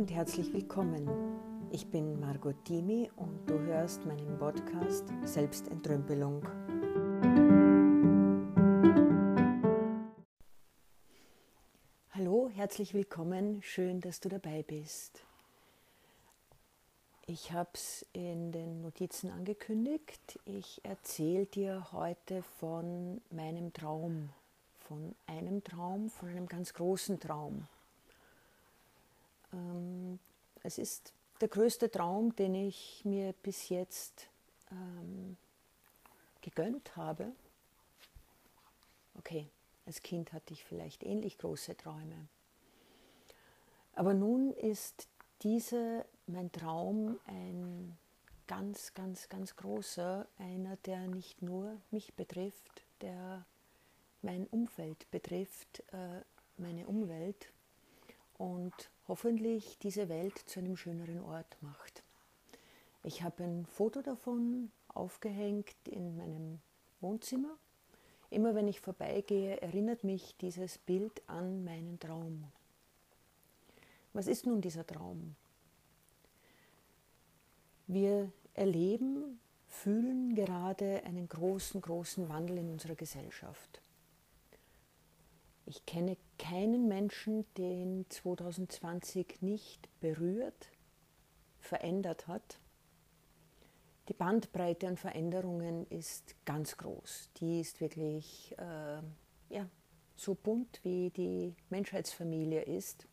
und herzlich willkommen. Ich bin Margot Dimi und du hörst meinen Podcast Selbstentrümpelung. Hallo, herzlich willkommen, schön, dass du dabei bist. Ich habe es in den Notizen angekündigt. Ich erzähle dir heute von meinem Traum, von einem Traum, von einem ganz großen Traum. Es ist der größte Traum, den ich mir bis jetzt ähm, gegönnt habe. Okay, als Kind hatte ich vielleicht ähnlich große Träume. Aber nun ist dieser, mein Traum, ein ganz, ganz, ganz großer, einer, der nicht nur mich betrifft, der mein Umfeld betrifft, äh, meine Umwelt und hoffentlich diese Welt zu einem schöneren Ort macht. Ich habe ein Foto davon aufgehängt in meinem Wohnzimmer. Immer wenn ich vorbeigehe, erinnert mich dieses Bild an meinen Traum. Was ist nun dieser Traum? Wir erleben, fühlen gerade einen großen, großen Wandel in unserer Gesellschaft. Ich kenne keinen Menschen, den 2020 nicht berührt, verändert hat. Die Bandbreite an Veränderungen ist ganz groß. Die ist wirklich äh, ja, so bunt, wie die Menschheitsfamilie ist.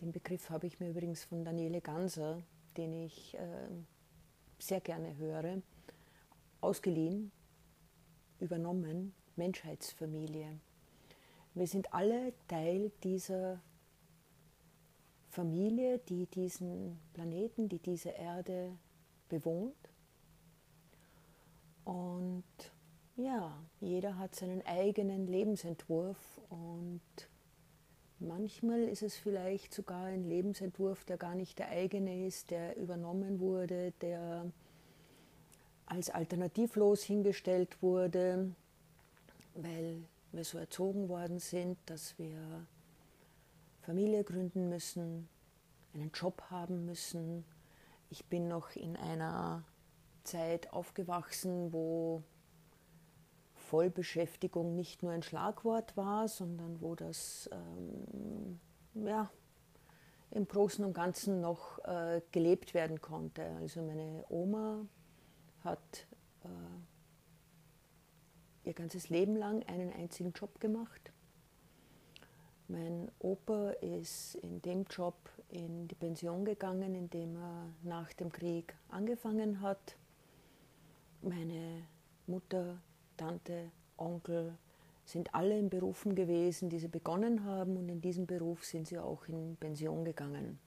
Den Begriff habe ich mir übrigens von Daniele Ganser, den ich äh, sehr gerne höre, ausgeliehen, übernommen, Menschheitsfamilie. Wir sind alle Teil dieser Familie, die diesen Planeten, die diese Erde bewohnt. Und ja, jeder hat seinen eigenen Lebensentwurf und manchmal ist es vielleicht sogar ein Lebensentwurf, der gar nicht der eigene ist, der übernommen wurde, der als alternativlos hingestellt wurde, weil wir so erzogen worden sind, dass wir Familie gründen müssen, einen Job haben müssen. Ich bin noch in einer Zeit aufgewachsen, wo Vollbeschäftigung nicht nur ein Schlagwort war, sondern wo das ähm, ja, im Großen und Ganzen noch äh, gelebt werden konnte. Also meine Oma hat äh, ihr ganzes Leben lang einen einzigen Job gemacht. Mein Opa ist in dem Job in die Pension gegangen, in dem er nach dem Krieg angefangen hat. Meine Mutter, Tante, Onkel sind alle in Berufen gewesen, die sie begonnen haben und in diesem Beruf sind sie auch in Pension gegangen.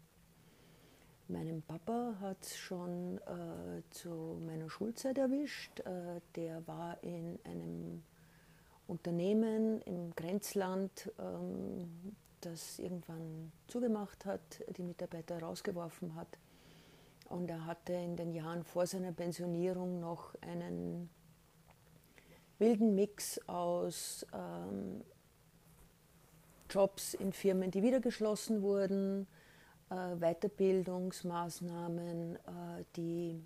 Meinem Papa hat es schon äh, zu meiner Schulzeit erwischt. Äh, der war in einem Unternehmen im Grenzland, ähm, das irgendwann zugemacht hat, die Mitarbeiter rausgeworfen hat. Und er hatte in den Jahren vor seiner Pensionierung noch einen wilden Mix aus ähm, Jobs in Firmen, die wieder geschlossen wurden, Weiterbildungsmaßnahmen, äh, die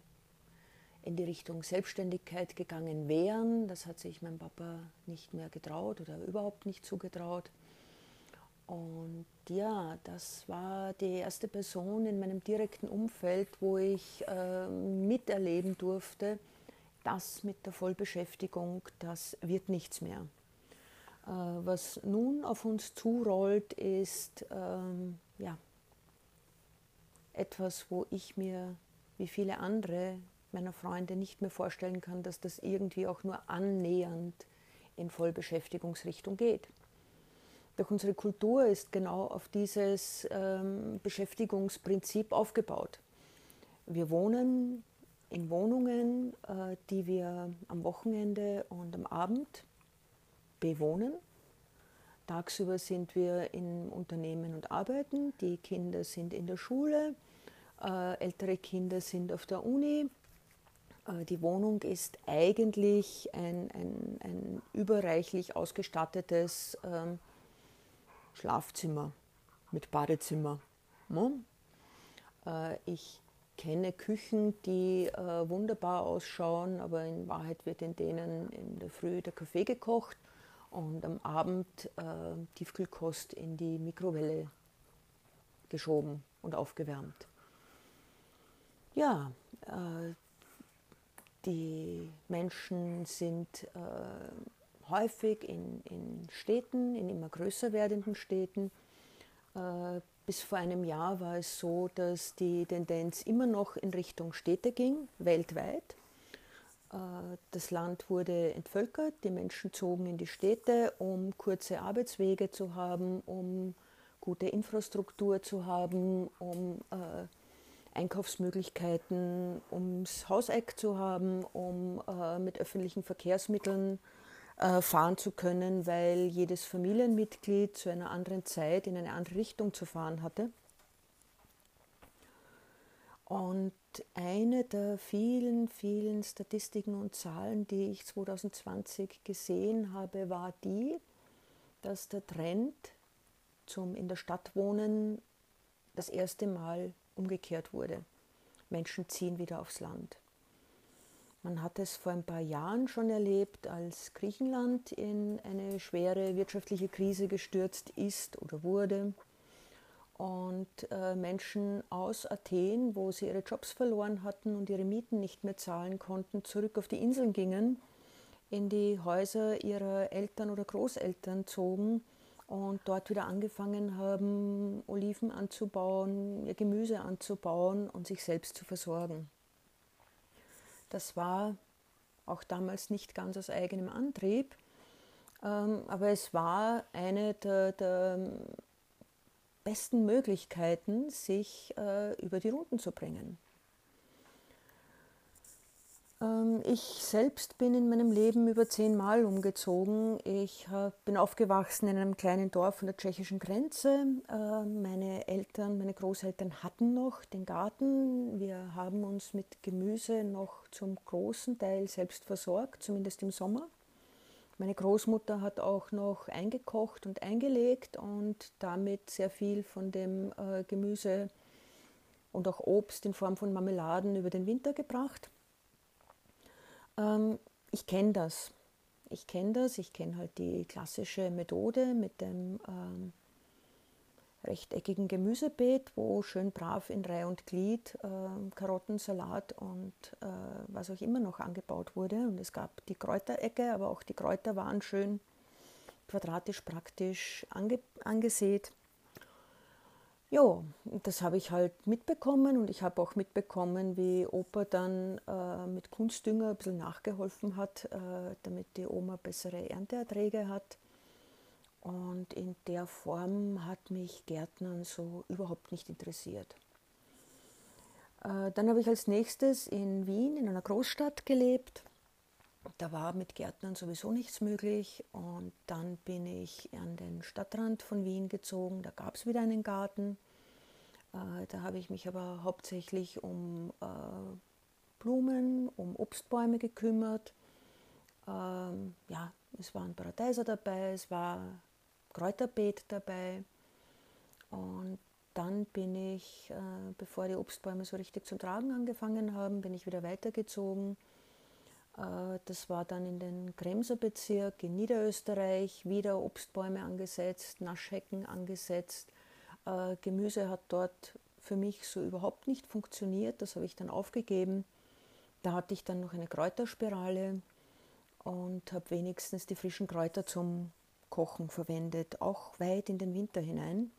in die Richtung Selbstständigkeit gegangen wären. Das hat sich mein Papa nicht mehr getraut oder überhaupt nicht zugetraut. Und ja, das war die erste Person in meinem direkten Umfeld, wo ich äh, miterleben durfte, das mit der Vollbeschäftigung, das wird nichts mehr. Äh, was nun auf uns zurollt, ist ähm, ja, etwas, wo ich mir, wie viele andere meiner Freunde, nicht mehr vorstellen kann, dass das irgendwie auch nur annähernd in Vollbeschäftigungsrichtung geht. Doch unsere Kultur ist genau auf dieses ähm, Beschäftigungsprinzip aufgebaut. Wir wohnen in Wohnungen, äh, die wir am Wochenende und am Abend bewohnen. Tagsüber sind wir in Unternehmen und arbeiten, die Kinder sind in der Schule, ältere Kinder sind auf der Uni. Äh, die Wohnung ist eigentlich ein, ein, ein überreichlich ausgestattetes ähm, Schlafzimmer mit Badezimmer. Ne? Äh, ich kenne Küchen, die äh, wunderbar ausschauen, aber in Wahrheit wird in denen in der Früh der Kaffee gekocht und am Abend äh, Tiefkühlkost in die Mikrowelle geschoben und aufgewärmt. Ja, äh, die Menschen sind äh, häufig in, in, Städten, in immer größer werdenden Städten. Äh, bis vor einem Jahr war es so, dass die Tendenz immer noch in Richtung Städte ging, weltweit. Äh, das Land wurde entvölkert, die Menschen zogen in die Städte, um kurze Arbeitswege zu haben, um gute Infrastruktur zu haben, um äh, Einkaufsmöglichkeiten ums Hauseck zu haben, um äh, mit öffentlichen Verkehrsmitteln äh, fahren zu können, weil jedes Familienmitglied zu einer anderen Zeit in eine andere Richtung zu fahren hatte. Und eine der vielen, vielen Statistiken und Zahlen, die ich 2020 gesehen habe, war die, dass der Trend zum in der Stadt wohnen das erste Mal umgekehrt wurde. Menschen ziehen wieder aufs Land. Man hat es vor ein paar Jahren schon erlebt, als Griechenland in eine schwere wirtschaftliche Krise gestürzt ist oder wurde und äh, Menschen aus Athen, wo sie ihre Jobs verloren hatten und ihre Mieten nicht mehr zahlen konnten, zurück auf die Inseln gingen, in die Häuser ihrer Eltern oder Großeltern zogen und dort wieder angefangen haben, Oliven anzubauen, ihr Gemüse anzubauen und sich selbst zu versorgen. Das war auch damals nicht ganz aus eigenem Antrieb, ähm, aber es war eine der, der besten Möglichkeiten, sich äh, über die Runden zu bringen. Ähm, ich selbst bin in meinem Leben über zehnmal umgezogen. Ich bin aufgewachsen in einem kleinen Dorf an der tschechischen Grenze. Ähm, meine Eltern, meine Großeltern hatten noch den Garten. Wir haben uns mit Gemüse noch zum großen Teil selbst versorgt, zumindest im Sommer. Meine Großmutter hat auch noch eingekocht und eingelegt und damit sehr viel von dem äh, Gemüse und auch Obst in Form von Marmeladen über den Winter gebracht. Ähm, ich kenne das. Ich kenne das. Ich kenne halt die klassische Methode mit dem ähm, rechteckigen Gemüsebeet, wo schön brav in Reihe und Glied äh, Karottensalat und äh, was auch immer noch angebaut wurde. Und es gab die Kräuterecke, aber auch die Kräuter waren schön quadratisch praktisch ange angesät. Ja, das habe ich halt mitbekommen und ich habe auch mitbekommen, wie Opa dann äh, mit Kunstdünger ein bisschen nachgeholfen hat, äh, damit die Oma bessere Ernteerträge hat. Und in der Form hat mich Gärtnern so überhaupt nicht interessiert. Äh, dann habe ich als nächstes in Wien, in einer Großstadt gelebt. Da war mit Gärtnern sowieso nichts möglich. Und dann bin ich an den Stadtrand von Wien gezogen. Da gab es wieder einen Garten. Äh, da habe ich mich aber hauptsächlich um äh, Blumen, um Obstbäume gekümmert. Ähm, ja, es waren Paradeiser dabei, es war Kräuterbeet dabei. Und dann bin ich, äh, bevor die Obstbäume so richtig zum Tragen angefangen haben, bin ich wieder weitergezogen. Äh, das war dann in den Kremser Bezirk in Niederösterreich, wieder Obstbäume angesetzt, Naschhecken angesetzt. Äh, Gemüse hat dort für mich so überhaupt nicht funktioniert, das habe ich dann aufgegeben. Da hatte ich dann noch eine Kräuterspirale und habe wenigstens die frischen Kräuter zum Kochen verwendet, auch weit in den Winter hinein,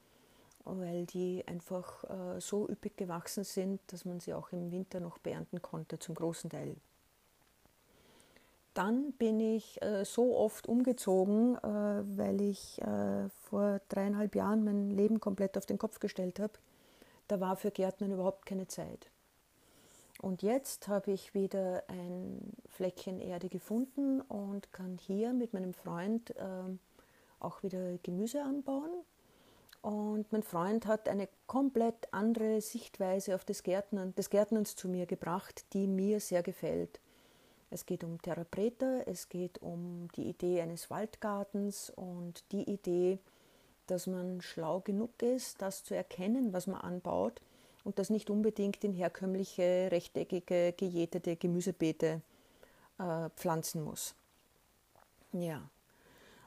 weil die einfach äh, so üppig gewachsen sind, dass man sie auch im Winter noch beernten konnte, zum großen Teil. Dann bin ich äh, so oft umgezogen, äh, weil ich äh, vor dreieinhalb Jahren mein Leben komplett auf den Kopf gestellt habe. Da war für Gärtnern überhaupt keine Zeit. Und jetzt habe ich wieder ein Fleckchen Erde gefunden und kann hier mit meinem Freund ähm, auch wieder Gemüse anbauen. Und mein Freund hat eine komplett andere Sichtweise auf das Gärtnern, des Gärtnerns zu mir gebracht, die mir sehr gefällt. Es geht um Preta, es geht um die Idee eines Waldgartens und die Idee, dass man schlau genug ist, das zu erkennen, was man anbaut und das nicht unbedingt in herkömmliche, rechteckige, gejätete Gemüsebeete äh, pflanzen muss. Ja,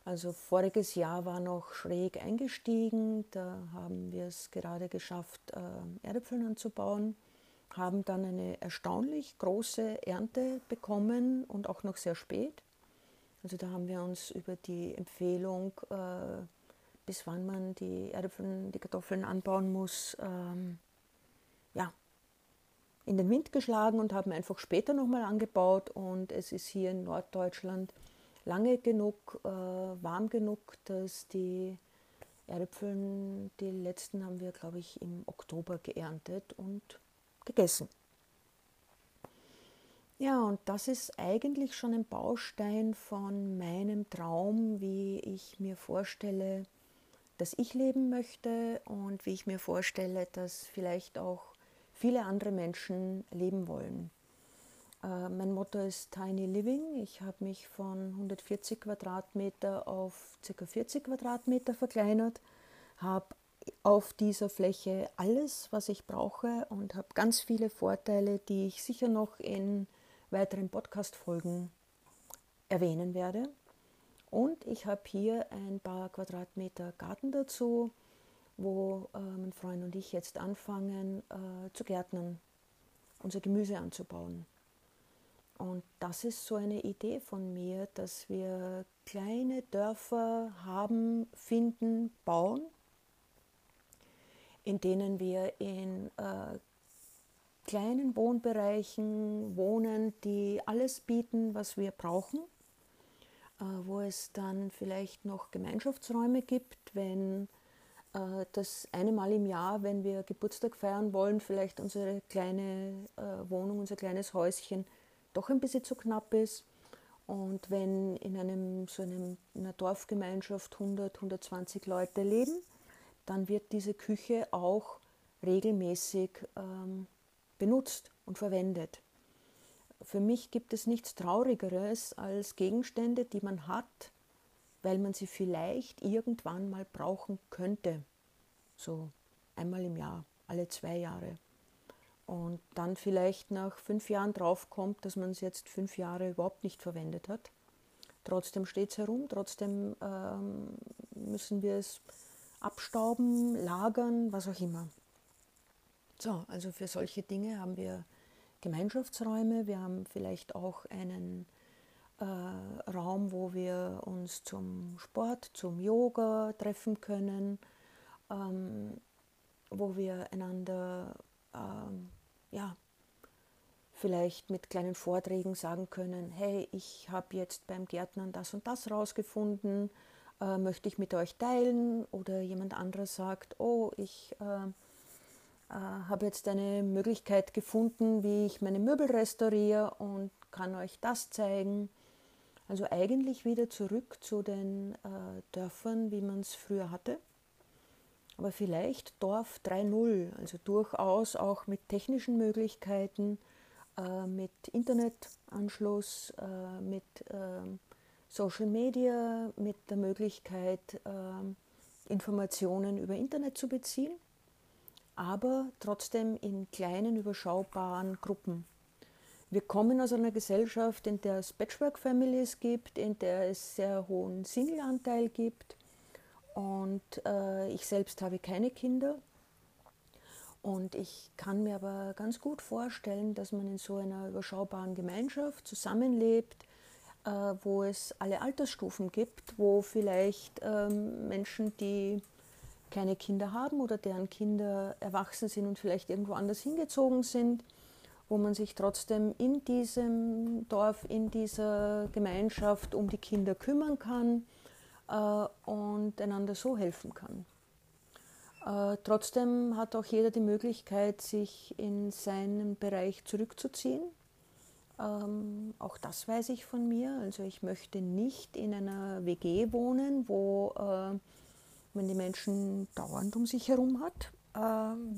also voriges Jahr war noch schräg eingestiegen, da haben wir es gerade geschafft, äh, Erdäpfel anzubauen, haben dann eine erstaunlich große Ernte bekommen und auch noch sehr spät. Also da haben wir uns über die Empfehlung, äh, bis wann man die Erdäpfel, die Kartoffeln anbauen muss, ähm, ja, in den Wind geschlagen und haben einfach später nochmal angebaut und es ist hier in Norddeutschland lange genug, äh, warm genug, dass die Erdäpfel, die letzten haben wir, glaube ich, im Oktober geerntet und gegessen. Ja, und das ist eigentlich schon ein Baustein von meinem Traum, wie ich mir vorstelle, dass ich leben möchte und wie ich mir vorstelle, dass vielleicht auch viele andere Menschen leben wollen. Äh, mein Motto ist Tiny Living. Ich habe mich von 140 Quadratmeter auf ca. 40 Quadratmeter verkleinert, habe auf dieser Fläche alles, was ich brauche und habe ganz viele Vorteile, die ich sicher noch in weiteren Podcast-Folgen erwähnen werde. Und ich habe hier ein paar Quadratmeter Garten dazu wo äh, mein Freund und ich jetzt anfangen äh, zu gärtnern, unser Gemüse anzubauen. Und das ist so eine Idee von mir, dass wir kleine Dörfer haben, finden, bauen, in denen wir in äh, kleinen Wohnbereichen wohnen, die alles bieten, was wir brauchen, äh, wo es dann vielleicht noch Gemeinschaftsräume gibt, wenn äh, das eine Mal im Jahr, wenn wir Geburtstag feiern wollen, vielleicht unsere kleine äh, Wohnung, unser kleines Häuschen doch ein bisschen zu knapp ist. Und wenn in einem, so einem, einer Dorfgemeinschaft 100, 120 Leute leben, dann wird diese Küche auch regelmäßig ähm, benutzt und verwendet. Für mich gibt es nichts Traurigeres als Gegenstände, die man hat, weil man sie vielleicht irgendwann mal brauchen könnte. So einmal im Jahr, alle zwei Jahre. Und dann vielleicht nach fünf Jahren draufkommt, dass man es jetzt fünf Jahre überhaupt nicht verwendet hat. Trotzdem steht es herum, trotzdem ähm, müssen wir es abstauben, lagern, was auch immer. So, also für solche Dinge haben wir Gemeinschaftsräume, wir haben vielleicht auch einen äh, Raum, wo wir uns zum Sport, zum Yoga treffen können, ähm, wo wir einander ähm, ja, vielleicht mit kleinen Vorträgen sagen können, hey, ich habe jetzt beim Gärtnern das und das rausgefunden, äh, möchte ich mit euch teilen? Oder jemand anderes sagt, oh, ich äh, äh, habe jetzt eine Möglichkeit gefunden, wie ich meine Möbel restauriere und kann euch das zeigen. Also eigentlich wieder zurück zu den äh, Dörfern, wie man es früher hatte. Aber vielleicht Dorf 3.0, also durchaus auch mit technischen Möglichkeiten, äh, mit Internetanschluss, äh, mit ähm, Social Media, mit der Möglichkeit, ähm, Informationen über Internet zu beziehen, aber trotzdem in kleinen, überschaubaren Gruppen wir kommen aus einer Gesellschaft, in der es Patchwork-Families gibt, in der es sehr hohen Single-Anteil gibt. Und äh, ich selbst habe keine Kinder. Und ich kann mir aber ganz gut vorstellen, dass man in so einer überschaubaren Gemeinschaft zusammenlebt, äh, wo es alle Altersstufen gibt, wo vielleicht ähm, Menschen, die keine Kinder haben oder deren Kinder erwachsen sind und vielleicht irgendwo anders hingezogen sind, wo man sich trotzdem in diesem Dorf, in dieser Gemeinschaft um die Kinder kümmern kann äh, und einander so helfen kann. Äh, trotzdem hat auch jeder die Möglichkeit, sich in seinen Bereich zurückzuziehen. Ähm, auch das weiß ich von mir. Also ich möchte nicht in einer WG wohnen, wo äh, man die Menschen dauernd um sich herum hat, äh,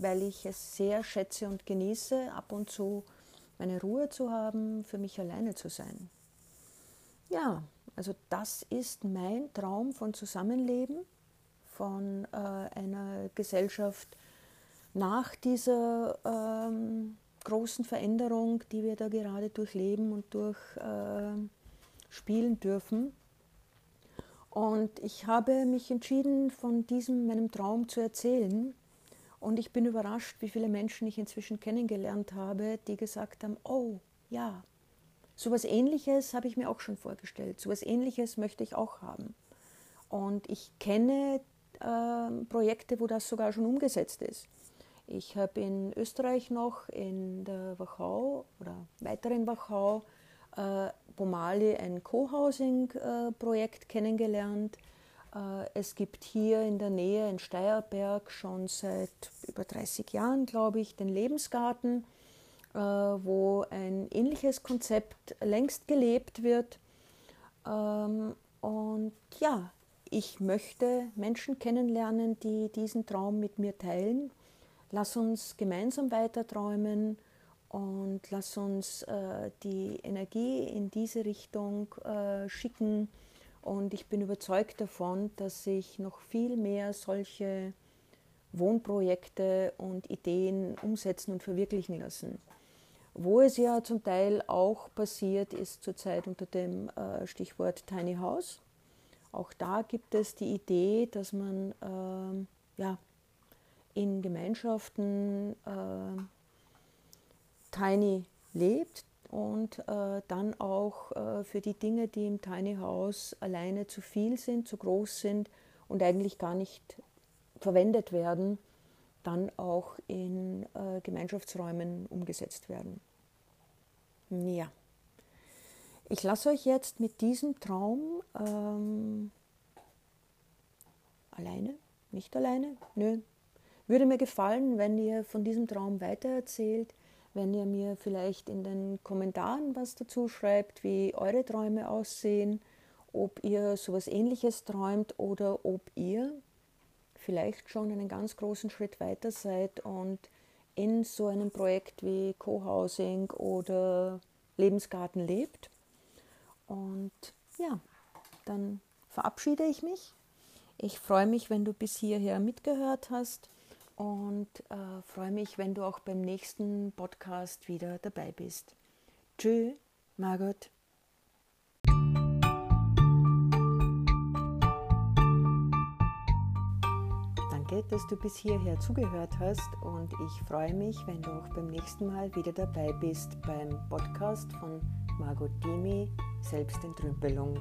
weil ich es sehr schätze und genieße, ab und zu meine Ruhe zu haben, für mich alleine zu sein. Ja, also das ist mein Traum von Zusammenleben, von äh, einer Gesellschaft, nach dieser ähm, großen Veränderung, die wir da gerade durchleben und durchspielen äh, dürfen. Und ich habe mich entschieden, von diesem meinem Traum zu erzählen. Und ich bin überrascht, wie viele Menschen ich inzwischen kennengelernt habe, die gesagt haben, oh ja, so etwas Ähnliches habe ich mir auch schon vorgestellt, so etwas Ähnliches möchte ich auch haben. Und ich kenne äh, Projekte, wo das sogar schon umgesetzt ist. Ich habe in Österreich noch in der Wachau oder weiter in Wachau äh, Bomali ein Co-Housing-Projekt äh, kennengelernt. Äh, es gibt hier in der Nähe in Steierberg schon seit über 30 Jahren, glaube ich, den Lebensgarten, äh, wo ein ähnliches Konzept längst gelebt wird. Ähm, und ja, ich möchte Menschen kennenlernen, die diesen Traum mit mir teilen Lass uns gemeinsam weiter träumen und lass uns äh, die Energie in diese Richtung äh, schicken. Und ich bin überzeugt davon, dass sich noch viel mehr solche Wohnprojekte und Ideen umsetzen und verwirklichen lassen. Wo es ja zum Teil auch passiert, ist zurzeit unter dem äh, Stichwort Tiny House. Auch da gibt es die Idee, dass man ähm, ja, in Gemeinschaften äh, Tiny lebt und äh, dann auch äh, für die Dinge, die im Tiny House alleine zu viel sind, zu groß sind und eigentlich gar nicht verwendet werden, dann auch in äh, Gemeinschaftsräumen umgesetzt werden. Ja. Ich lasse euch jetzt mit diesem Traum ähm, alleine, nicht alleine, nö, würde mir gefallen, wenn ihr von diesem Traum weitererzählt, wenn ihr mir vielleicht in den Kommentaren was dazu schreibt, wie eure Träume aussehen, ob ihr sowas ähnliches träumt oder ob ihr vielleicht schon einen ganz großen Schritt weiter seid und in so einem Projekt wie Co-Housing oder Lebensgarten lebt. Und ja, dann verabschiede ich mich. Ich freue mich, wenn du bis hierher mitgehört hast und äh, freue mich, wenn du auch beim nächsten Podcast wieder dabei bist. Tschüss, Margot. Danke, dass du bis hierher zugehört hast und ich freue mich, wenn du auch beim nächsten Mal wieder dabei bist beim Podcast von Margot Dimi Selbstentrümpelung